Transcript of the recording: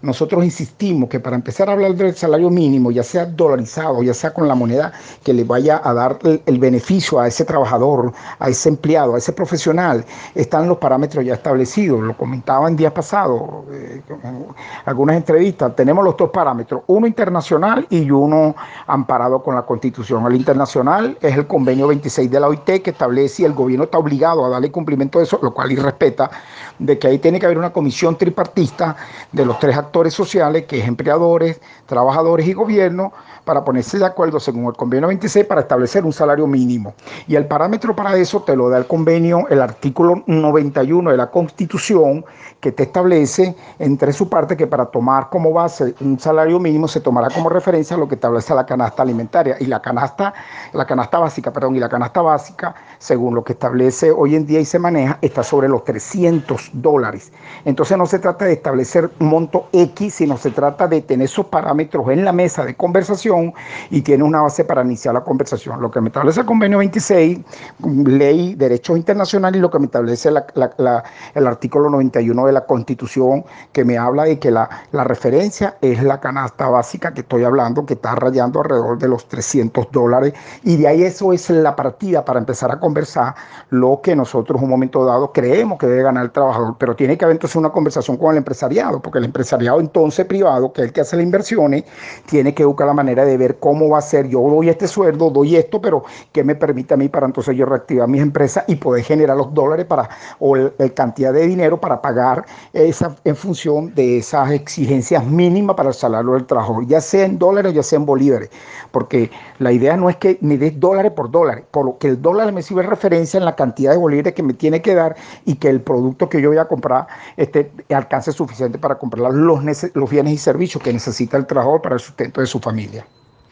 Nosotros insistimos que para empezar a hablar del salario mínimo, ya sea dolarizado, ya sea con la moneda que le vaya a dar el, beneficio a ese trabajador, a ese empleado, a ese profesional, están los parámetros ya establecidos. Lo comentaba en días pasados, eh, en algunas entrevistas. Tenemos los dos parámetros, uno internacional y uno amparado con la Constitución. El internacional es el convenio 26 de la OIT que establece y el gobierno está obligado a darle cumplimiento a eso, lo cual y respeta de que ahí tiene que haber una comisión tripartista de los tres actores actores sociales, que es empleadores, trabajadores y gobierno, para ponerse de acuerdo según el convenio 26 para establecer un salario mínimo. Y el parámetro para eso te lo da el convenio, el artículo 91 de la Constitución, que te establece entre su parte que para tomar como base un salario mínimo se tomará como referencia lo que establece la canasta alimentaria y la canasta, la canasta básica, perdón, y la canasta básica, según lo que establece hoy en día y se maneja, está sobre los 300 dólares. Entonces no se trata de establecer un monto X, sino se trata de tener esos parámetros en la mesa de conversación y tiene una base para iniciar la conversación. Lo que me establece el convenio 26, ley, derechos internacionales y lo que me establece el artículo 91 de la Constitución, que me habla de que la, referencia es la canasta básica que estoy hablando, que está rayando alrededor de los 300 dólares. Y de ahí eso es la partida para empezar a conversar lo que nosotros en un momento dado creemos que debe ganar el trabajador. Pero tiene que haber entonces una conversación con el empresariado, porque el empresariado entonces privado, que es el que hace las inversiones, tiene que buscar la manera de ver cómo va a ser, yo doy este sueldo, doy esto, pero ¿qué me permite a mí para entonces yo reactivar mis empresas y poder generar los dólares para, o la cantidad de dinero para pagar esa en función de esas exigencias mínimas para el salario del trabajo, ya sea en dólares ya sea en bolívares, porque la idea no es que me des dólares por dólares, por lo que el dólar me sirve referencia en la cantidad de bolívares que me tiene que dar y que el producto que yo voy a comprar este, alcance suficiente para comprar los, bienes y servicios que necesita el trabajador para el sustento de su familia.